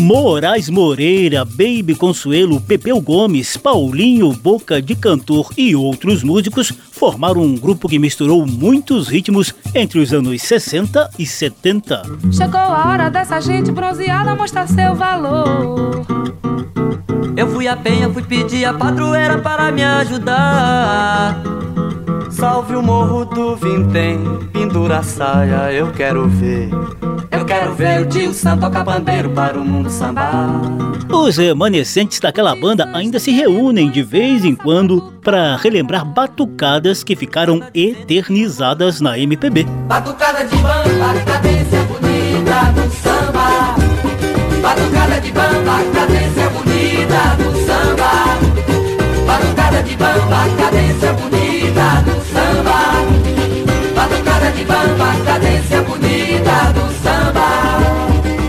Moraes Moreira, Baby Consuelo, Pepeu Gomes, Paulinho, Boca de Cantor e outros músicos formaram um grupo que misturou muitos ritmos entre os anos 60 e 70. Chegou a hora dessa gente bronzeada mostrar seu valor. Eu fui a penha, fui pedir a padroeira para me ajudar. Salve o morro do Vintém, pendura a saia, eu quero ver. Eu quero ver o tio Sam tocar bandeiro para o mundo sambar. Os remanescentes daquela banda ainda se reúnem de vez em quando para relembrar batucadas que ficaram eternizadas na MPB. Batucada de bamba, cadência bonita do samba. Batucada de bamba, cadência bonita do samba. Batucada de bamba, cadência bonita Bamba, cadência bonita do samba.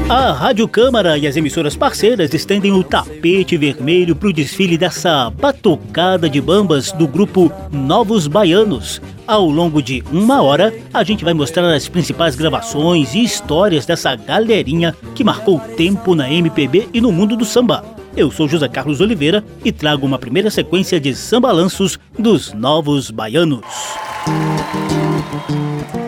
A Rádio Câmara e as emissoras parceiras estendem o tapete vermelho para o desfile dessa batucada de bambas do grupo Novos Baianos. Ao longo de uma hora, a gente vai mostrar as principais gravações e histórias dessa galerinha que marcou tempo na MPB e no mundo do samba. Eu sou José Carlos Oliveira e trago uma primeira sequência de sambalanços dos Novos Baianos. Quando Thank you.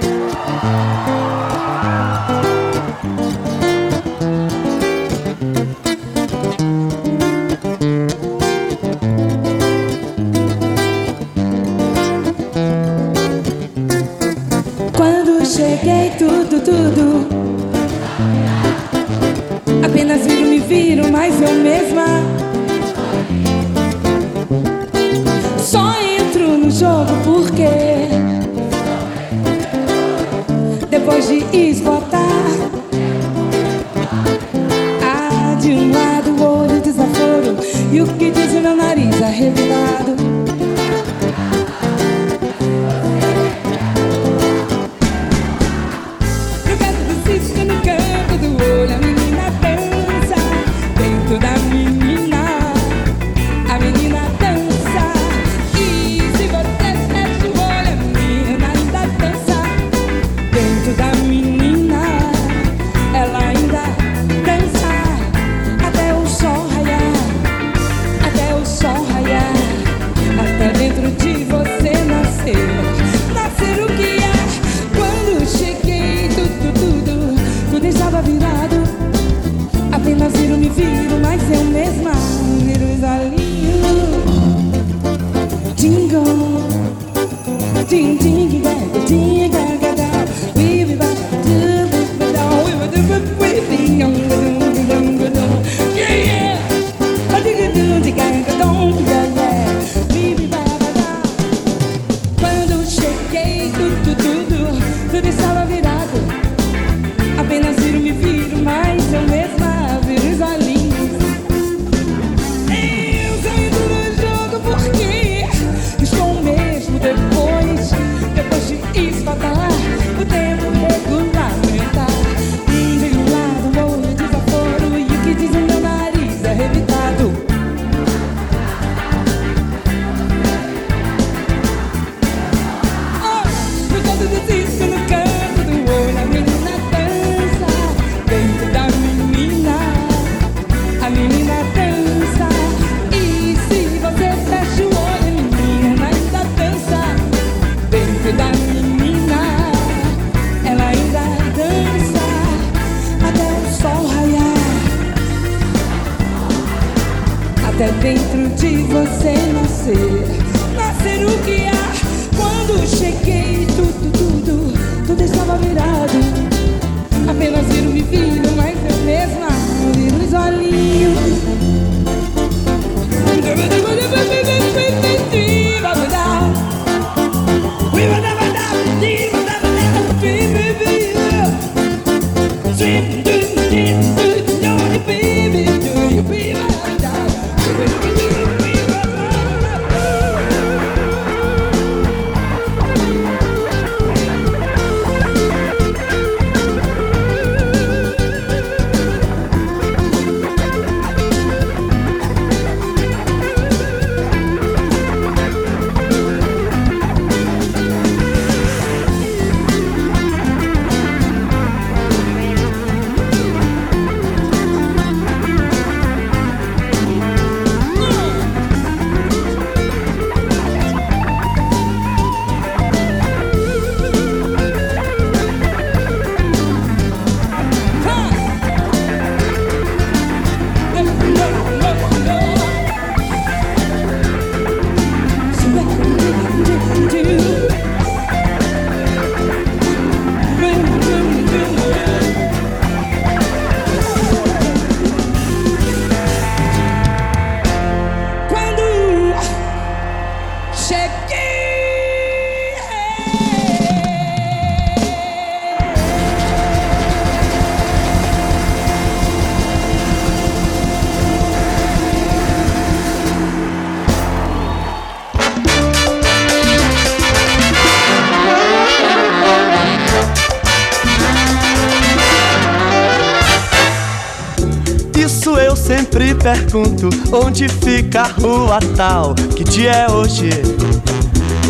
Pergunto onde fica a rua tal. Que dia é hoje?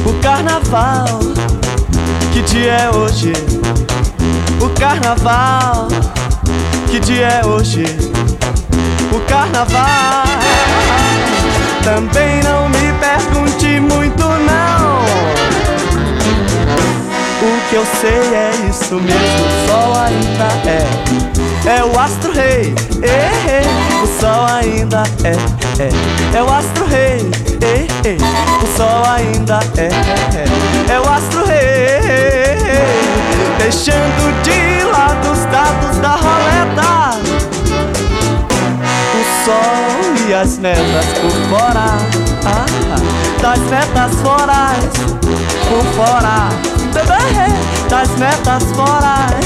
O carnaval. Que dia é hoje? O carnaval. Que dia é hoje? O carnaval. Também não me pergunte muito, não. O que eu sei é isso mesmo, o sol ainda é. É o astro rei, eh, eh. o sol ainda é, é. É o astro rei, eh, eh. o sol ainda é, é. É o astro rei, deixando de lado os dados da roleta. O sol e as netas por fora, ah, das metas forais, por fora, das metas forais,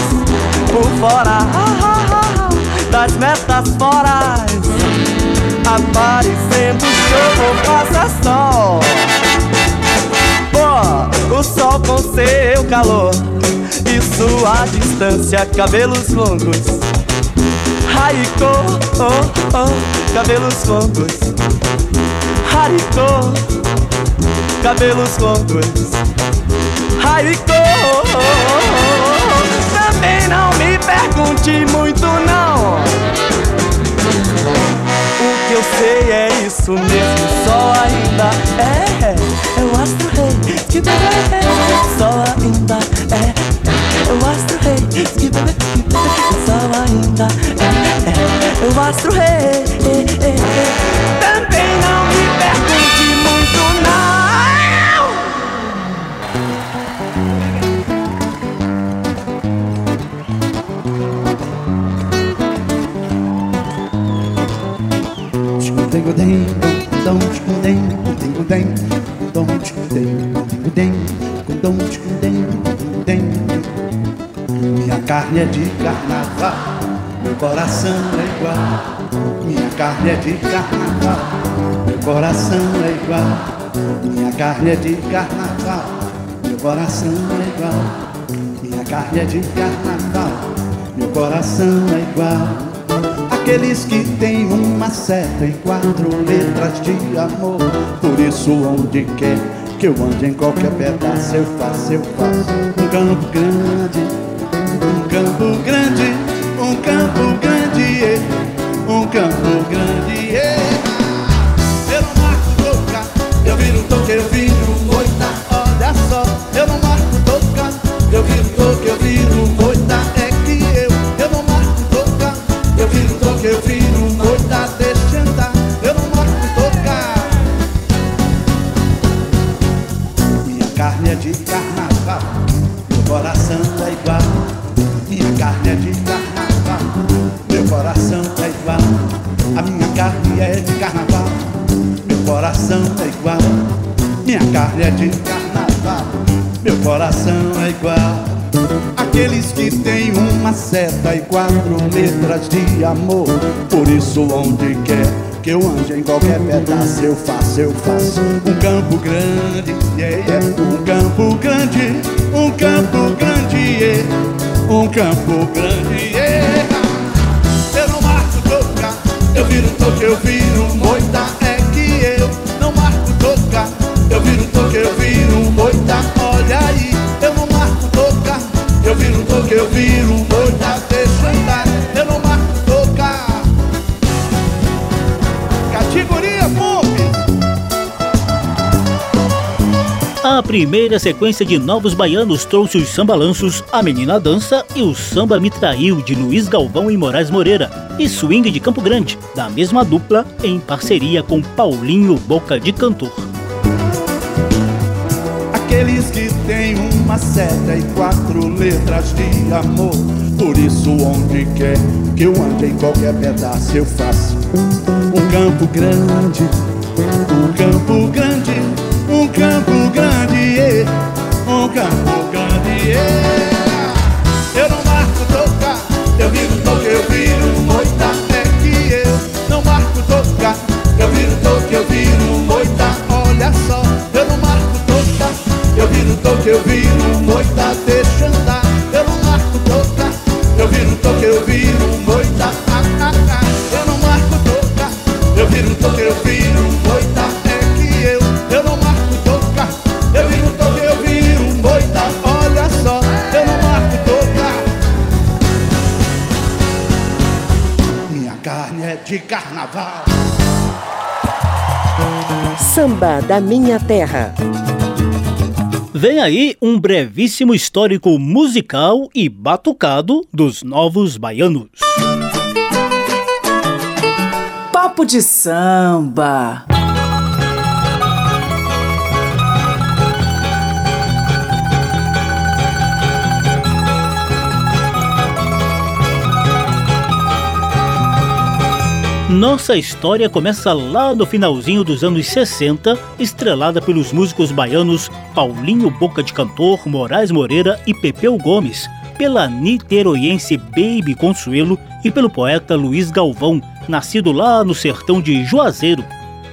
por fora, ah, ah, das metas forais, aparecendo jogo passa sol. Pô, o sol com seu calor e sua distância, cabelos longos. Haricô, oh, oh, cabelos longos. Haricô, cabelos longos. Haricô, também não me pergunte muito não. O que eu sei é isso mesmo, só ainda é, é o astro rei que bebê, só ainda é, é o astro rei que bebê, só ainda é, é o astro rei. Também não me pergunte muito não. Dom, dem, tengo dem, dom, dem, tengo dem, dom, dem, dem. Minha carne é de carnaval, meu coração é igual. Minha carne é de carnaval, meu coração é igual. Minha carne é de carnaval, meu coração é igual. Minha carne é de carnaval, meu coração é igual. Aqueles que têm uma seta e quatro letras de amor. Por isso, onde quer que eu ande em qualquer pedaço, eu faço, eu faço. Um campo grande, Por isso, onde quer que eu ande em qualquer pedaço, eu faço, eu faço. Um campo grande, yeah, yeah. um campo grande, um campo grande, yeah. um campo grande. Yeah. Eu não marco toca, eu viro toque, eu viro moita. Primeira sequência de Novos Baianos trouxe os sambalanços A Menina Dança e o Samba Me Traiu de Luiz Galvão e Moraes Moreira e Swing de Campo Grande, da mesma dupla, em parceria com Paulinho Boca de Cantor. Aqueles que têm uma seta e quatro letras de amor. Por isso, onde quer que eu ande em qualquer pedaço, eu faço um campo grande, um campo grande, um carnaval. Samba da Minha Terra. Vem aí um brevíssimo histórico musical e batucado dos novos baianos. Papo de samba. Nossa história começa lá no finalzinho dos anos 60, estrelada pelos músicos baianos Paulinho Boca de Cantor, Moraes Moreira e Pepeu Gomes, pela niteroiense Baby Consuelo e pelo poeta Luiz Galvão, nascido lá no sertão de Juazeiro.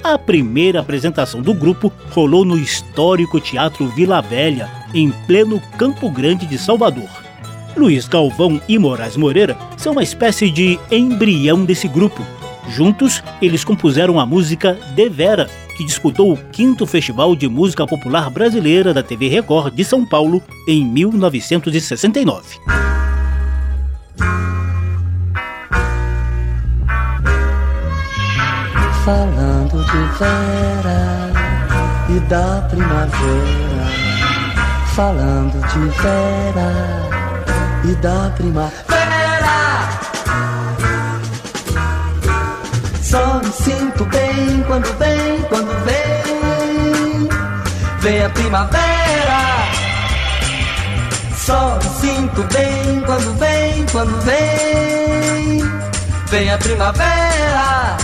A primeira apresentação do grupo rolou no histórico Teatro Vila Velha, em pleno Campo Grande de Salvador. Luiz Galvão e Moraes Moreira são uma espécie de embrião desse grupo, Juntos, eles compuseram a música Devera, que disputou o quinto Festival de Música Popular Brasileira da TV Record de São Paulo em 1969. Falando de Vera e da primavera, falando de Vera e da primavera. Sinto bem quando vem, quando vem. Vem a primavera. Só me sinto bem quando vem, quando vem. Vem a primavera.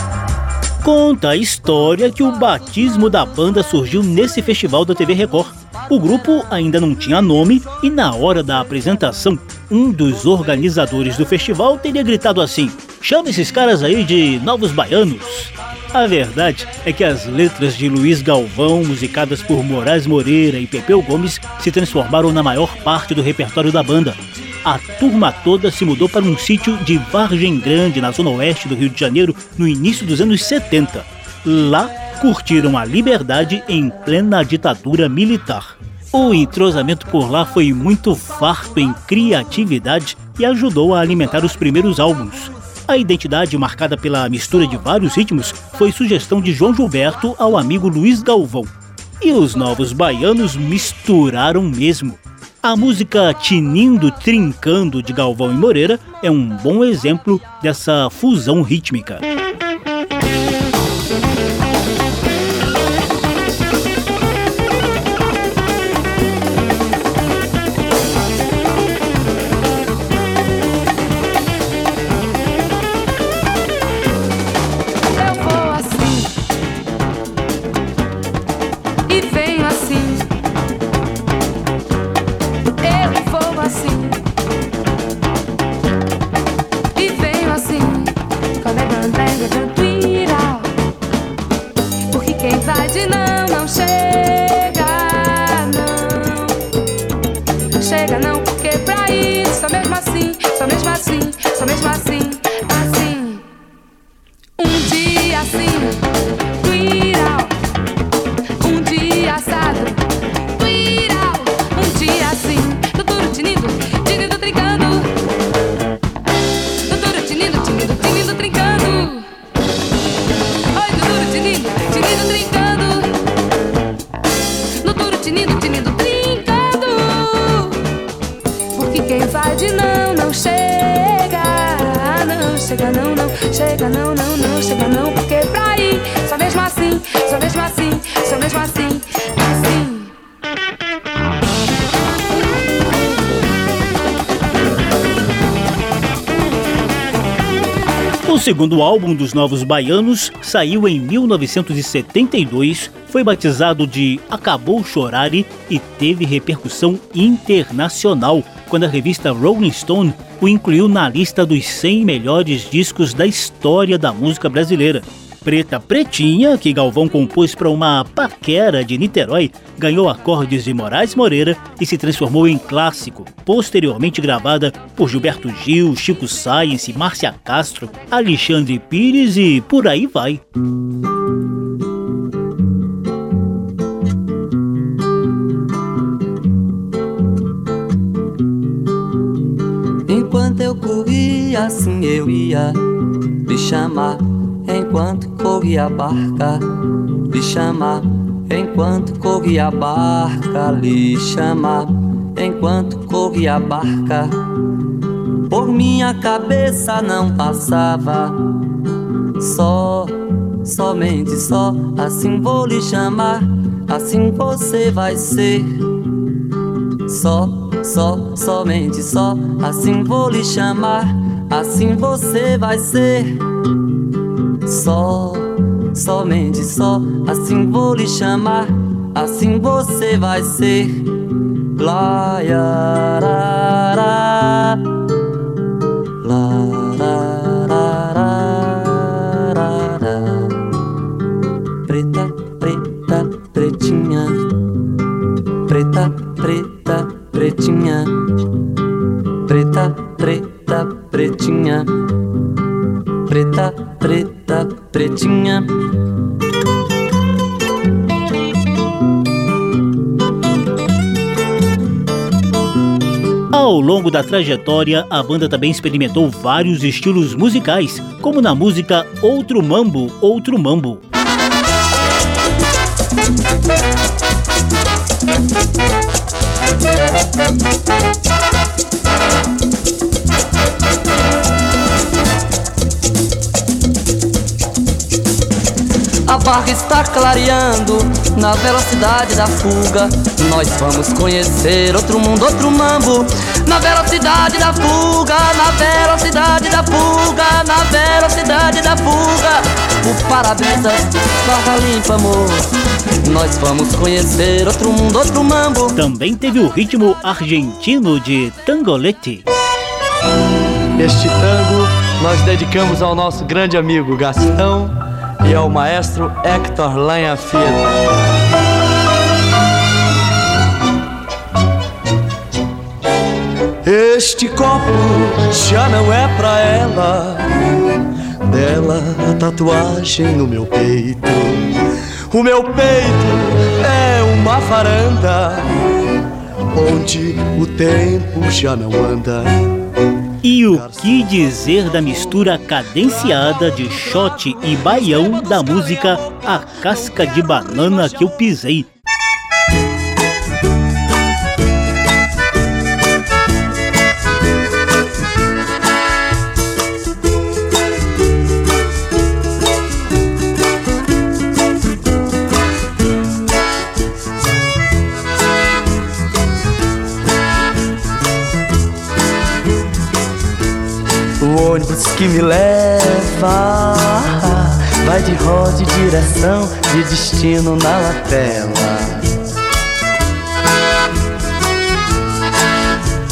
Conta a história que o batismo da banda surgiu nesse festival da TV Record. O grupo ainda não tinha nome e na hora da apresentação, um dos organizadores do festival teria gritado assim: Chama esses caras aí de Novos Baianos. A verdade é que as letras de Luiz Galvão, musicadas por Moraes Moreira e Pepeu Gomes, se transformaram na maior parte do repertório da banda. A turma toda se mudou para um sítio de Vargem Grande, na zona oeste do Rio de Janeiro, no início dos anos 70. Lá, curtiram a liberdade em plena ditadura militar. O entrosamento por lá foi muito farto em criatividade e ajudou a alimentar os primeiros álbuns. A identidade marcada pela mistura de vários ritmos foi sugestão de João Gilberto ao amigo Luiz Galvão. E os novos baianos misturaram mesmo. A música Tinindo Trincando de Galvão e Moreira é um bom exemplo dessa fusão rítmica. Segundo álbum dos Novos Baianos saiu em 1972, foi batizado de Acabou Chorare e teve repercussão internacional quando a revista Rolling Stone o incluiu na lista dos 100 melhores discos da história da música brasileira. Preta Pretinha, que Galvão compôs para uma paquera de Niterói, ganhou acordes de Moraes Moreira e se transformou em clássico, posteriormente gravada por Gilberto Gil, Chico Science, Márcia Castro, Alexandre Pires e por aí vai. Enquanto eu corria assim eu ia te chamar enquanto corria a barca lhe chamar, enquanto corria a barca lhe chamar, enquanto corria a barca. Por minha cabeça não passava só, somente só, assim vou lhe chamar, assim você vai ser. Só, só, somente só, assim vou lhe chamar, assim você vai ser. Só, somente só, assim vou lhe chamar, assim você vai ser. Lá, da trajetória, a banda também experimentou vários estilos musicais, como na música Outro Mambo, Outro Mambo. A barra está clareando na velocidade da fuga. Nós vamos conhecer outro mundo, outro mambo. Na velocidade da fuga, na velocidade da fuga, na velocidade da fuga. O para-brisas, barra limpa, amor. Nós vamos conhecer outro mundo, outro mambo. Também teve o ritmo argentino de Tangolete. Este tango nós dedicamos ao nosso grande amigo Gastão e ao maestro Hector Lanha Filho. Este copo já não é pra ela. Dela a tatuagem no meu peito. O meu peito é uma varanda onde o tempo já não anda. E o que dizer da mistura cadenciada de shot e baião da música A Casca de Banana que eu pisei? Que me leva vai de roda e direção de destino na lapela.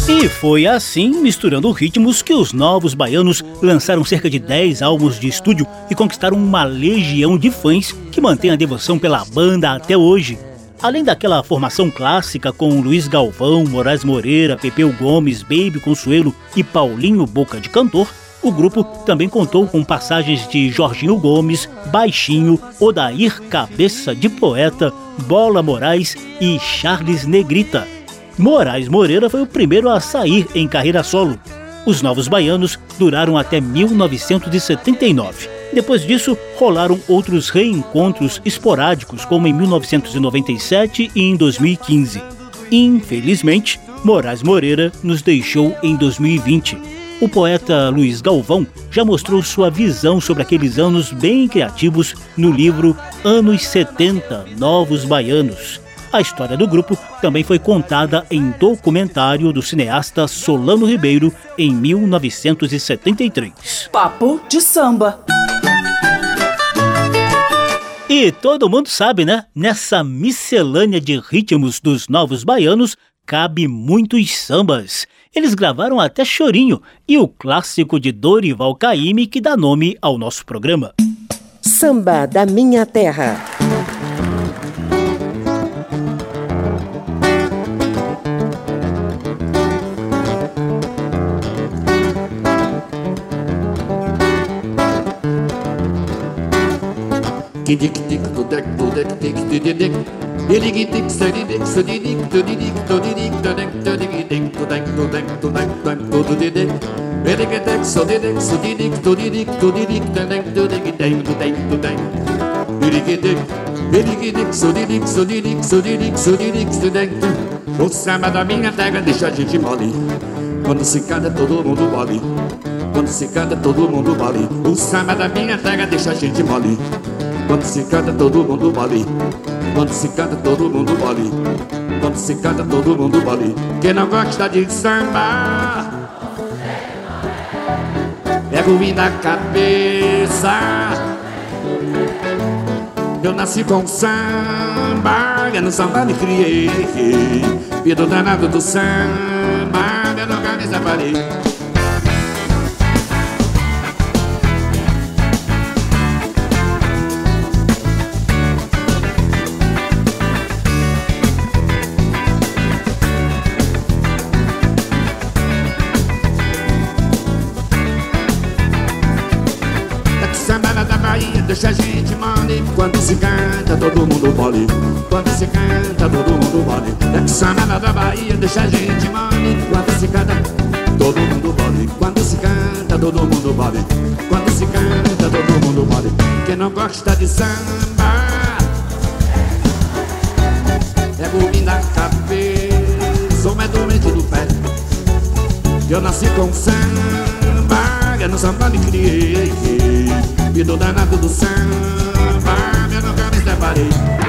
E foi assim, misturando ritmos, que os novos baianos lançaram cerca de 10 álbuns de estúdio e conquistaram uma legião de fãs que mantém a devoção pela banda até hoje. Além daquela formação clássica com Luiz Galvão, Moraes Moreira, Pepeu Gomes, Baby Consuelo e Paulinho Boca de Cantor, o grupo também contou com passagens de Jorginho Gomes, Baixinho, Odair Cabeça de Poeta, Bola Moraes e Charles Negrita. Moraes Moreira foi o primeiro a sair em carreira solo. Os Novos Baianos duraram até 1979. Depois disso, rolaram outros reencontros esporádicos, como em 1997 e em 2015. Infelizmente, Moraes Moreira nos deixou em 2020. O poeta Luiz Galvão já mostrou sua visão sobre aqueles anos bem criativos no livro Anos 70 Novos Baianos. A história do grupo também foi contada em documentário do cineasta Solano Ribeiro em 1973. Papo de samba. E todo mundo sabe, né? Nessa miscelânea de ritmos dos novos baianos cabe muitos sambas. Eles gravaram até Chorinho e o clássico de Dorival Caymmi que dá nome ao nosso programa. Samba da Minha Terra. Dick dick do deck do deck dick dick dick Dick dick so dick so so dick do dick do dick do deck do dick dick do deck dig dig dig sudidic sudidic sudidic sudidic sudidic O samba da minha terra deixa a gente mole Quando se canta todo mundo mole Quando se canta todo mundo mole O samba da minha terra deixa a gente mole Quando se canta todo mundo mole Quando se canta todo mundo mole Quando se canta todo mundo mole Quem não gosta de samba é ruim da cabeça. Eu nasci com samba Eu no samba me criei. Filho danado do samba Eu nunca me separei todo mundo mole. Quando se canta todo mundo mole. É que Samara da Bahia deixa a gente mole. Quando se canta todo mundo mole. Quando se canta todo mundo mole. Quando se canta todo mundo mole. Quem não gosta de samba É ruim da cabeça. Ou é doente do pé. Eu nasci com samba Eu no samba me criei. E do danado do samba body.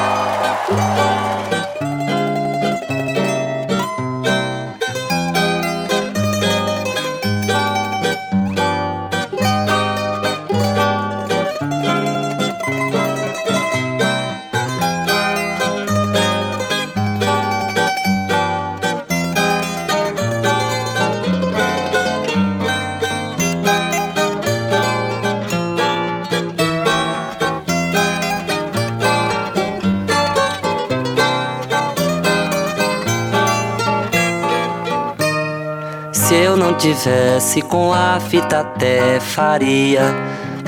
tivesse com a fita até faria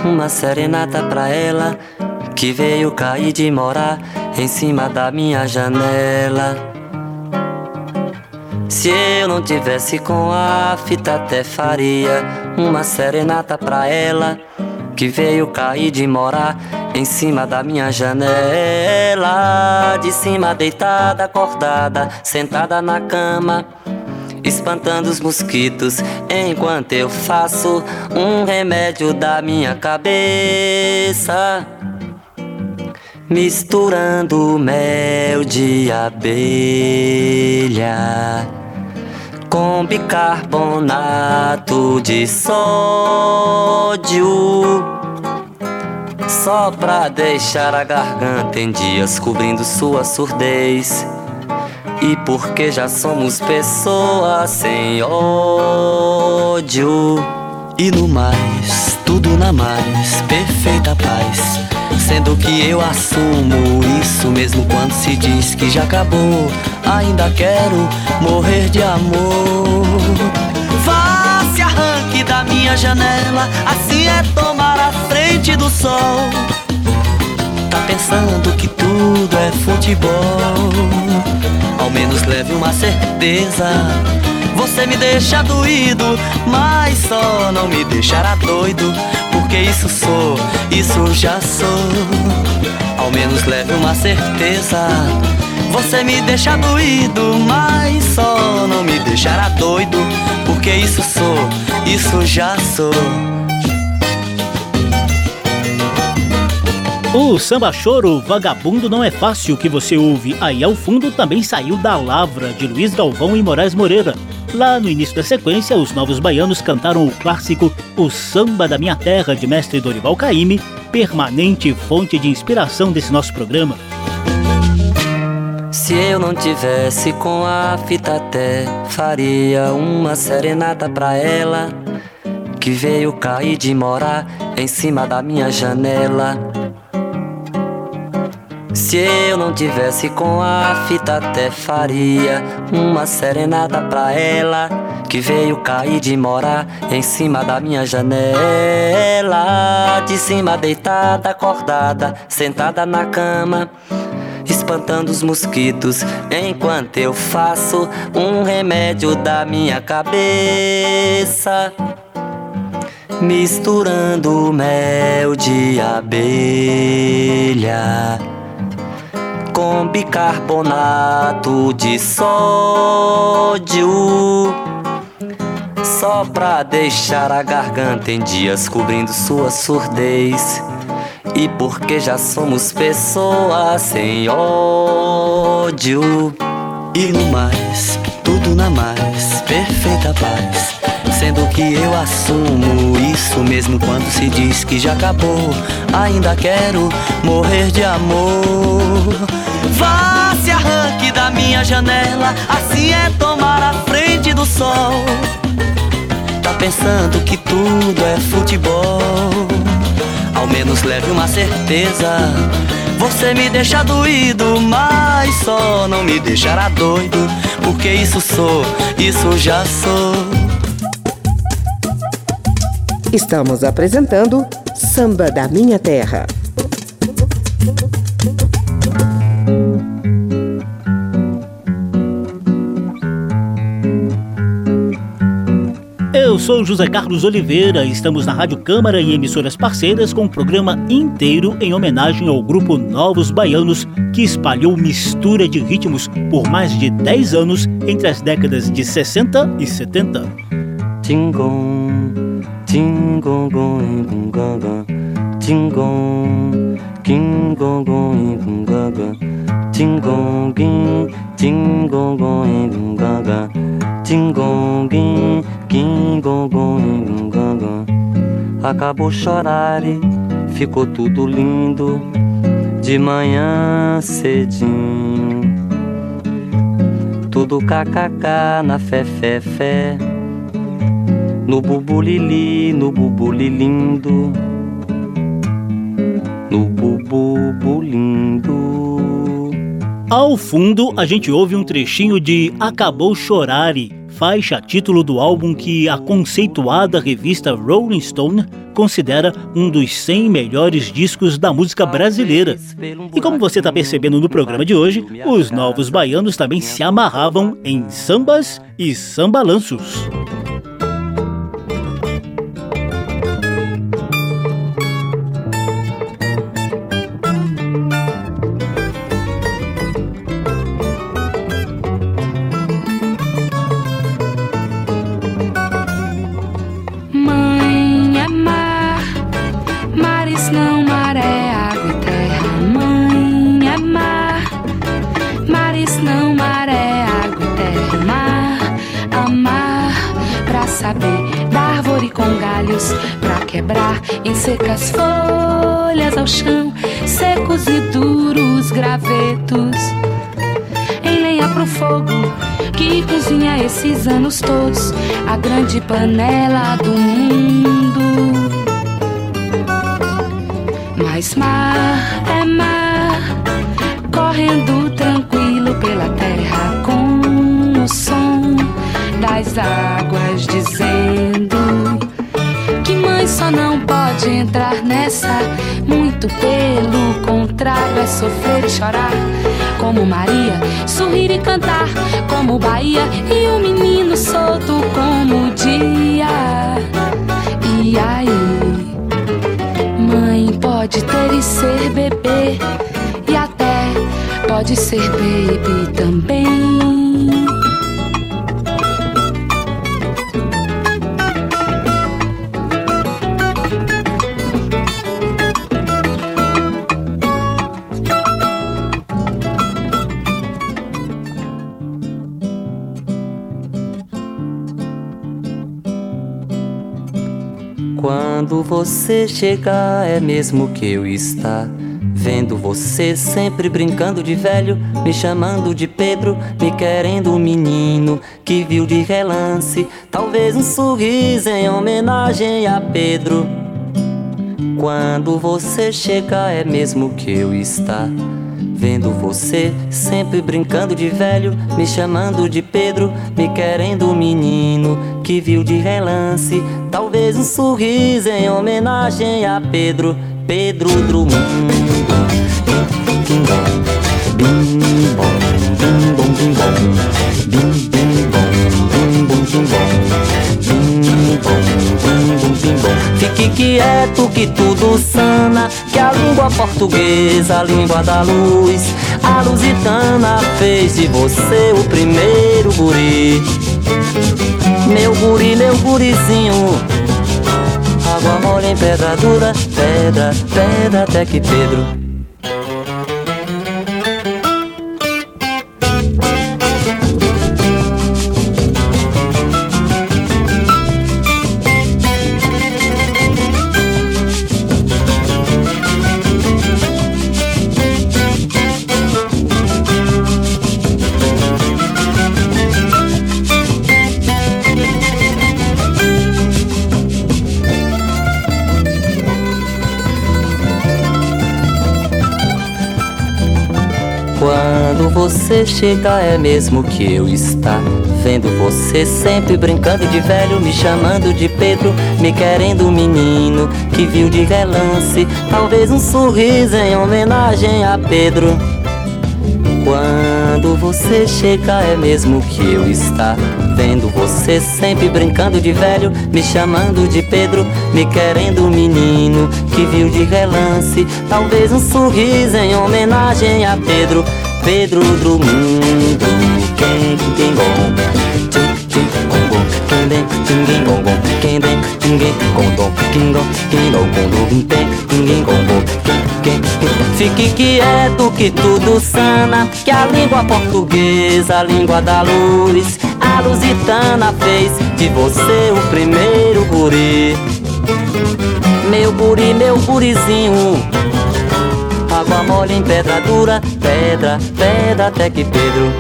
uma serenata pra ela que veio cair de morar em cima da minha janela. Se eu não tivesse com a fita até faria uma serenata pra ela que veio cair de morar em cima da minha janela, de cima deitada, acordada, sentada na cama espantando os mosquitos enquanto eu faço um remédio da minha cabeça. Misturando mel de abelha com bicarbonato de sódio. Só pra deixar a garganta em dias cobrindo sua surdez. E porque já somos pessoas sem ódio. E no mais, tudo na mais, perfeita paz. Sendo que eu assumo isso mesmo quando se diz que já acabou. Ainda quero morrer de amor. Vá se arranque da minha janela, assim é tomar a frente do sol. Pensando que tudo é futebol. Ao menos leve uma certeza. Você me deixa doído, mas só não me deixará doido. Porque isso sou, isso já sou. Ao menos leve uma certeza. Você me deixa doído, mas só não me deixará doido. Porque isso sou, isso já sou. O samba choro Vagabundo não é fácil que você ouve aí ao fundo também saiu da Lavra de Luiz Galvão e Moraes Moreira. Lá no início da sequência, os novos baianos cantaram o clássico O Samba da Minha Terra de mestre Dorival Caymmi, permanente fonte de inspiração desse nosso programa. Se eu não tivesse com a fita até faria uma serenata pra ela que veio cair de morar em cima da minha janela. Se eu não tivesse com a fita, até faria uma serenata pra ela que veio cair de morar em cima da minha janela. De cima deitada, acordada, sentada na cama. Espantando os mosquitos enquanto eu faço um remédio da minha cabeça misturando mel de abelha com bicarbonato de sódio. Só pra deixar a garganta em dias cobrindo sua surdez. E porque já somos pessoas sem ódio. E no mais, tudo na mais, perfeita paz. Sendo que eu assumo isso mesmo quando se diz que já acabou. Ainda quero morrer de amor. Vá se arranque da minha janela, assim é tomar a frente do sol. Tá pensando que tudo é futebol? Ao menos leve uma certeza. Você me deixa doído, mas só não me deixará doido. Porque isso sou, isso já sou. Estamos apresentando Samba da Minha Terra. Eu sou José Carlos Oliveira, estamos na Rádio Câmara e emissoras parceiras com um programa inteiro em homenagem ao grupo Novos Baianos, que espalhou mistura de ritmos por mais de 10 anos entre as décadas de 60 e 70. Tingom, tingom, gong, gaga, tingom, tingom, gong, gaga, tingom, tingom, gong, gaga, tingom, tingom, gaga. Acabou chorar e ficou tudo lindo de manhã cedinho. Tudo kkk na fé, fé, fé. No bubulili, no bubulilindo. No bubulindo. Ao fundo, a gente ouve um trechinho de Acabou Chorare, faixa título do álbum que a conceituada revista Rolling Stone considera um dos 100 melhores discos da música brasileira. E como você está percebendo no programa de hoje, os novos baianos também se amarravam em sambas e sambalanços. Pra quebrar em secas folhas ao chão, secos e duros gravetos. Em lenha pro fogo que cozinha esses anos todos a grande panela do mundo. Mas mar é mar, correndo tranquilo pela terra com o som das águas dizendo pode entrar nessa muito pelo contrário, é sofrer e chorar. Como Maria, sorrir e cantar. Como Bahia e o um menino solto como o dia. E aí, mãe pode ter e ser bebê. E até pode ser baby também. Você chegar, é mesmo que eu está Vendo você sempre brincando de velho, me chamando de Pedro, me querendo um menino que viu de relance, talvez um sorriso em homenagem a Pedro. Quando você chegar, é mesmo que eu está Vendo você sempre brincando de velho, me chamando de Pedro, me querendo um menino que viu de relance, talvez um sorriso em homenagem a Pedro, Pedro Drummond. Bim bim bim bim bim bim bim. Fique quieto que tudo sana, que a língua portuguesa, a língua da luz, a lusitana fez de você o primeiro guri. Meu guri, meu gurizinho. Água mole em pedra dura Pedra, pedra até que Pedro você chega é mesmo que eu está Vendo você sempre brincando de velho Me chamando de Pedro, me querendo menino Que viu de relance, talvez um sorriso em homenagem a Pedro. Quando você chega é mesmo que eu está Vendo você sempre brincando de velho Me chamando de Pedro, me querendo menino Que viu de relance, talvez um sorriso em homenagem a Pedro Pedro do mundo Quem quem bom? Quem bom? Quem dem Quem bom bom? Quem dem Quem com dom? Quem dom Quem dom com dom Tem Quem com bom Quem Fique quieto que tudo sana Que a língua portuguesa A língua da luz A lusitana fez de você o primeiro guri. Meu guri, meu gurizinho Água mole em pedra dura, pedra, pedra até que Pedro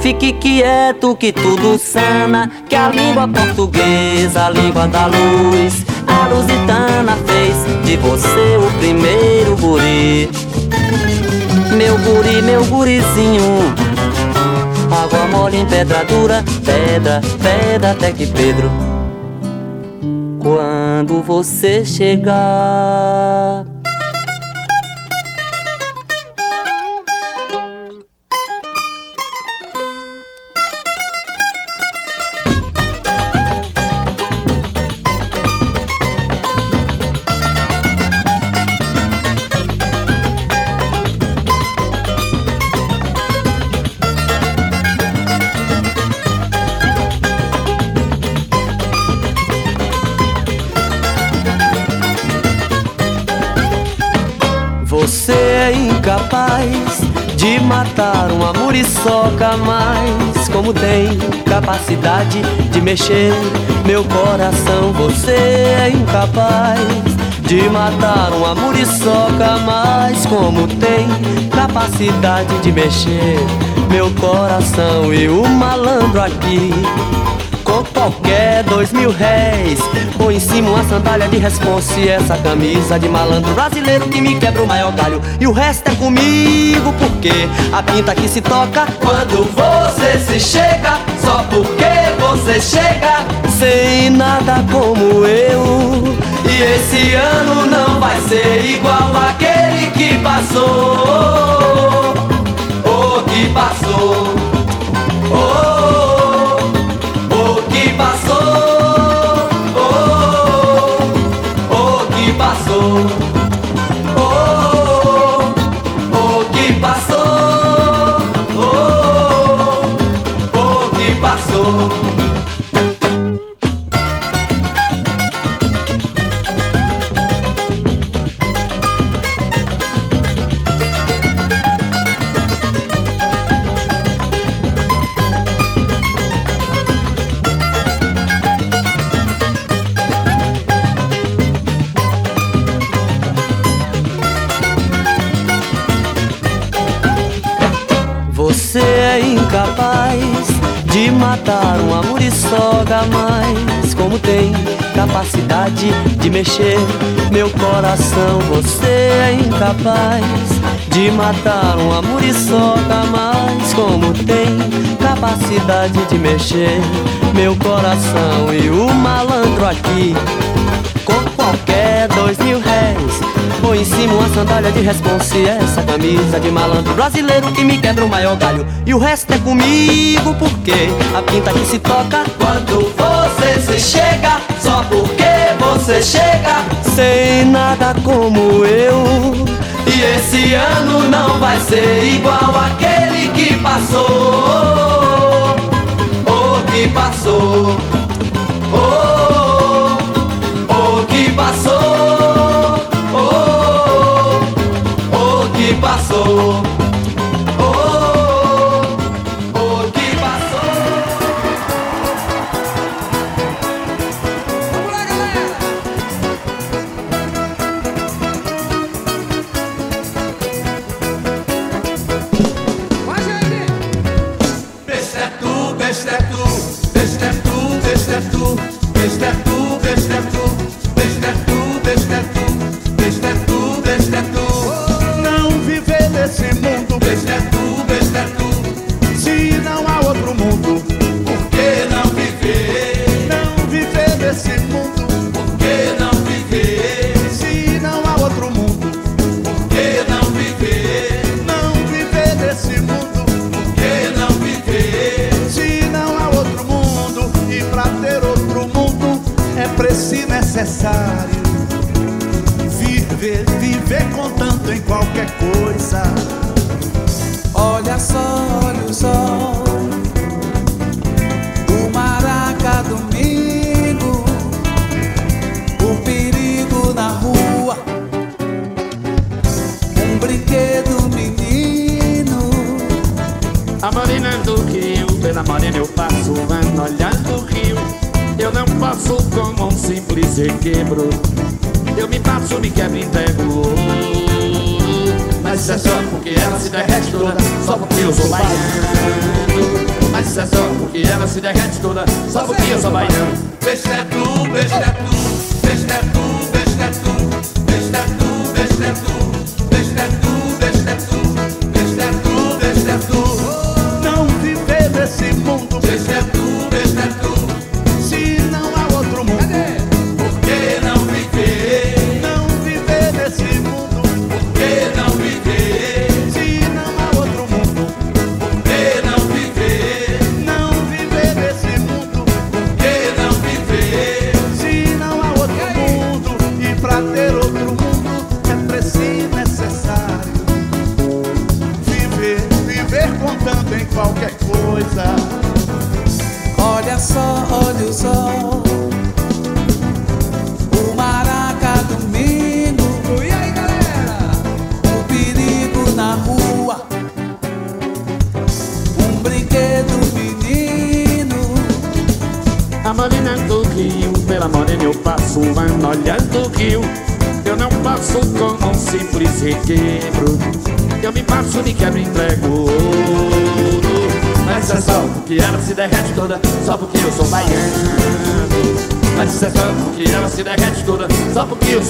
Fique quieto que tudo sana Que a língua portuguesa, a língua da luz A lusitana fez de você o primeiro guri. Meu guri, meu gurizinho Água mole em pedra dura, pedra, pedra até que Pedro Quando você chegar de matar uma muriçoca, mas como tem capacidade de mexer meu coração, você é incapaz de matar uma muriçoca, mas como tem capacidade de mexer meu coração. E o malandro aqui qualquer dois mil réis. Põe em cima uma sandália de responsa e essa camisa de malandro brasileiro que me quebra o maior galho. E o resto é comigo porque a pinta que se toca Quando você se chega, só porque você chega Sem nada como eu. E esse ano não vai ser igual aquele que passou Oh, que passou. matar um amor e soga, mas como tem capacidade de mexer meu coração, você é incapaz de matar um amor e soga, mas como tem capacidade de mexer meu coração e o malandro aqui com qualquer dois mil réis põe em cima uma sandália de responsa e essa camisa de malandro brasileiro que me quebra o maior galho. E o resto é comigo, porque a pinta que se toca quando você se chega, só porque você chega, sem nada como eu. E esse ano não vai ser igual aquele que passou, o que passou. passou. derrete toda só porque eu sou baiano. Mas isso é só porque ela se derrete toda só porque eu sou baiano. Beijo é tu, beijo é tu, beijo é tu, beijo é tu, beijo é tu, beijo é tu.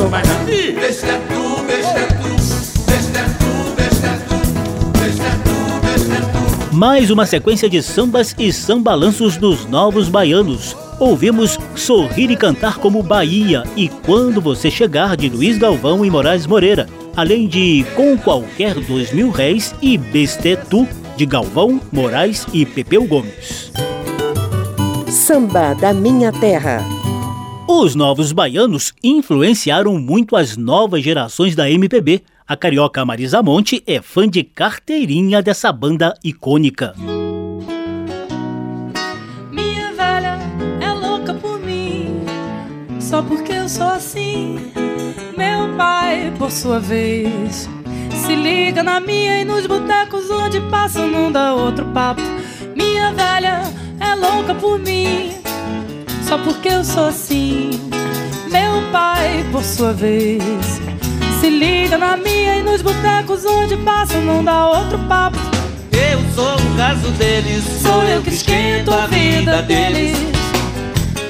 sou mais tu, tu. Mais uma sequência de sambas e sambalanços dos novos baianos. Ouvimos Sorrir e Cantar como Bahia e Quando Você Chegar, de Luiz Galvão e Moraes Moreira, além de Com Qualquer Dois Mil Réis e Bestetu, de Galvão, Moraes e Pepeu Gomes. Samba da Minha Terra os novos baianos influenciaram muito as novas gerações da MPB. A carioca Marisa Monte é fã de carteirinha dessa banda icônica. Minha velha é louca por mim, só porque eu sou assim. Meu pai, por sua vez, se liga na minha e nos botecos onde passa não dá outro papo. Minha velha é louca por mim, só porque eu sou assim. Meu pai, por sua vez, se liga na minha e nos botecos onde passa não dá outro papo. Eu sou o caso deles, sou eu que esquento a vida deles.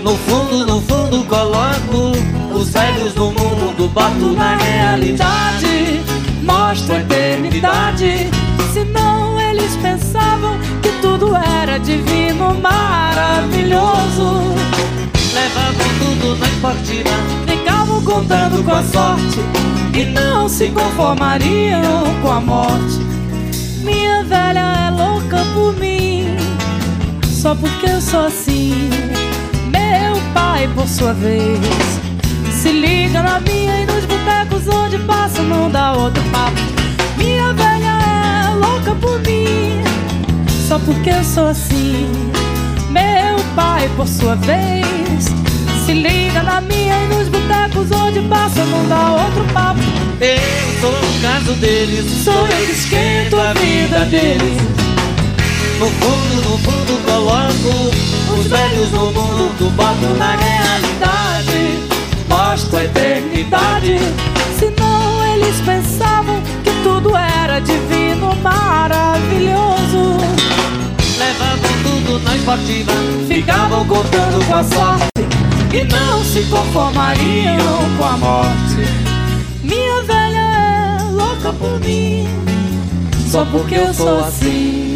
No fundo, no fundo coloco os velhos do mundo, boto na realidade, mostro a eternidade. Senão eles pensavam que tudo era divino, maravilhoso. Levavam tudo na esportiva, ficavam contando com a sorte e não se conformariam com a morte. Minha velha é louca por mim, só porque eu sou assim. Meu pai, por sua vez, se liga na minha e nos botecos onde passa não dá outro papo. Minha velha é louca por mim, só porque eu sou assim. Pai, por sua vez, se liga na minha e nos botecos onde passa não dá outro papo. Eu sou o caso deles, sou eu que esquento a vida deles. No fundo, no fundo coloco os velhos no mundo, boto na realidade, mostro a eternidade. Senão eles pensavam que tudo era divino, maravilhoso. Esportiva, ficavam contando com a sorte e não se conformariam com a morte. Minha velha é louca por mim, só porque eu sou assim.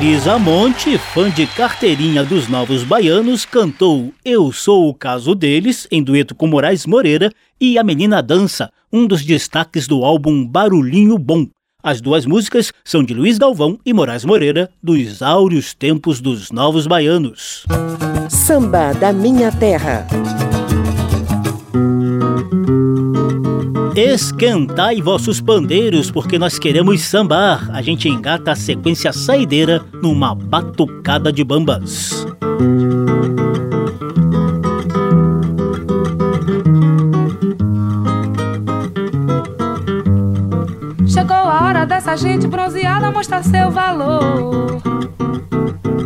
Marisa Monte, fã de carteirinha dos Novos Baianos, cantou Eu Sou o Caso Deles, em dueto com Moraes Moreira, e A Menina Dança, um dos destaques do álbum Barulhinho Bom. As duas músicas são de Luiz Galvão e Moraes Moreira, dos áureos tempos dos Novos Baianos. Samba da Minha Terra. Esquentai vossos pandeiros, porque nós queremos sambar. A gente engata a sequência saideira numa batucada de bambas. Chegou a hora dessa gente bronzeada mostrar seu valor.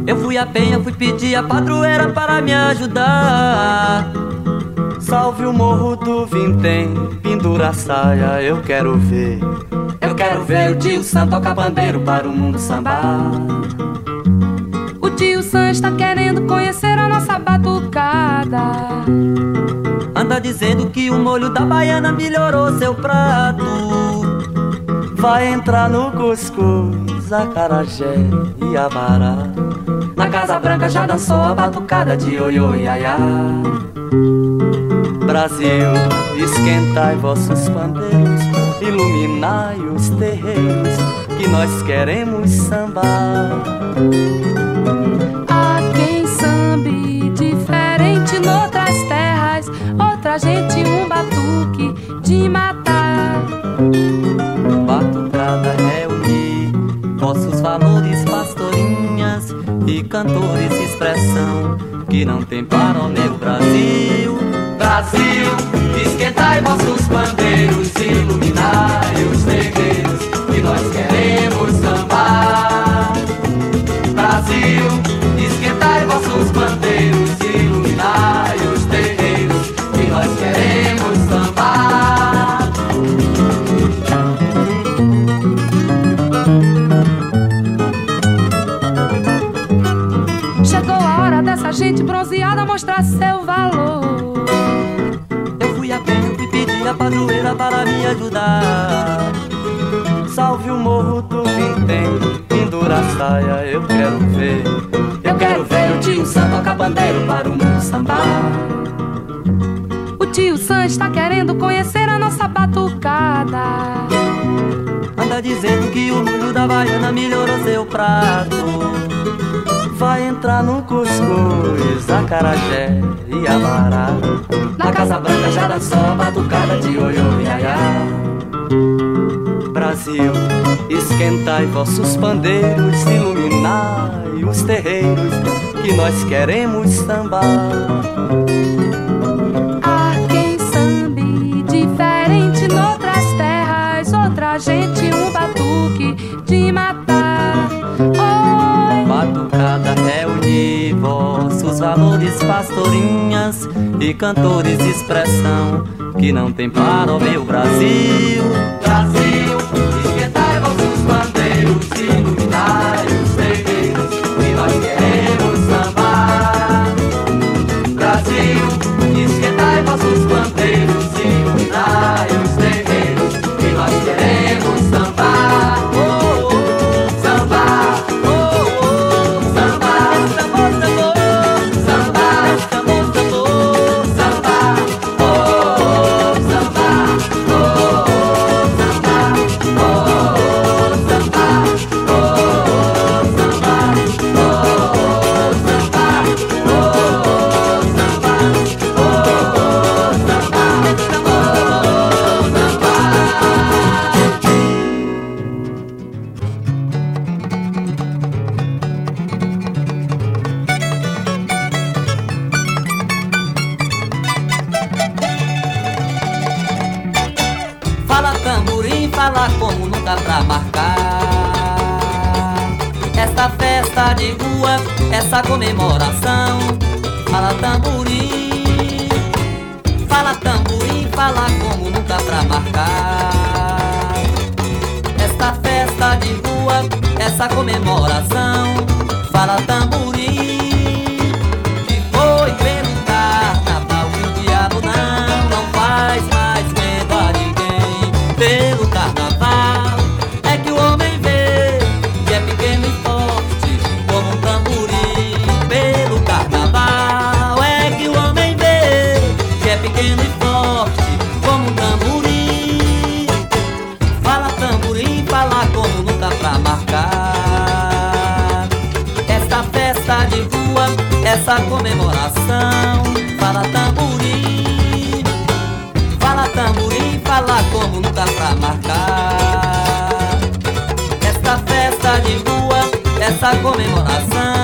Eu fui a penha, fui pedir a padroeira para me ajudar. Salve o morro do Vintém, pendura a saia, eu quero ver. Eu quero ver o tio Sam tocar bandeiro para o mundo sambar. O tio Sam está querendo conhecer a nossa batucada. Anda dizendo que o molho da baiana melhorou seu prato. Vai entrar no cuscuz, acarajé e abará. Na Casa Branca já dançou a batucada de ioiô e aiá. Brasil, esquentai vossos pandeiros, iluminai os terreiros, que nós queremos sambar. Há quem sambe diferente noutras terras, outra gente um batuque de matar. Batucada é unir vossos valores, pastorinhas e cantores, expressão que não tem para o meu Brasil. Brasil, esquentai vossos pandeiros, iluminai os terreiros, que nós queremos sambar. Brasil, esquentai vossos pandeiros, padroeira para me ajudar. Salve o morro do Vintém, pendura a saia, eu quero ver. Eu quero ver o tio Sam tocar bandeiro para o mundo sambar. O tio Sam está querendo conhecer a nossa batucada. Anda dizendo que o molho da baiana melhorou seu prato. Vai entrar no cuscuz, acarajé e abará. Na Casa Branca já dançou a batucada de ioiô e aiá. Brasil, esquentai vossos pandeiros, iluminai os terreiros, que nós queremos sambar. Pastorinhas e cantores, expressão que não tem para o meu Brasil. Brasil, Fala essa comemoração,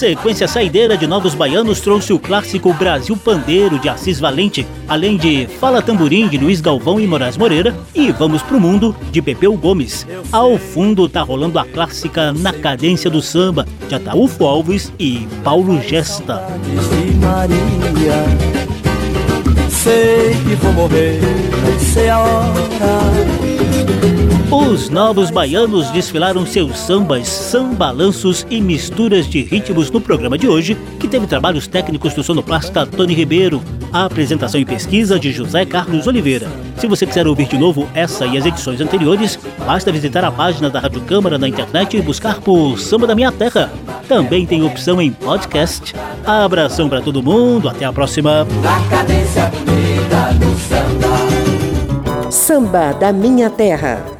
sequência saideira de Novos Baianos trouxe o clássico Brasil Pandeiro de Assis Valente, além de Fala Tamborim de Luiz Galvão e Moraes Moreira e Vamos Pro Mundo de Pepeu Gomes. Ao fundo tá rolando a clássica Na Cadência do Samba de Ataúfo Alves e Paulo Gesta. Sei que vou morrer, sei a hora. Os novos baianos desfilaram seus sambas, sambalanços e misturas de ritmos no programa de hoje, que teve trabalhos técnicos do sonoplasta Tony Ribeiro, a apresentação e pesquisa de José Carlos Oliveira. Se você quiser ouvir de novo essa e as edições anteriores, basta visitar a página da Rádio Câmara na internet e buscar por Samba da Minha Terra. Também tem opção em podcast. Abração para todo mundo, até a próxima. Samba da Minha Terra.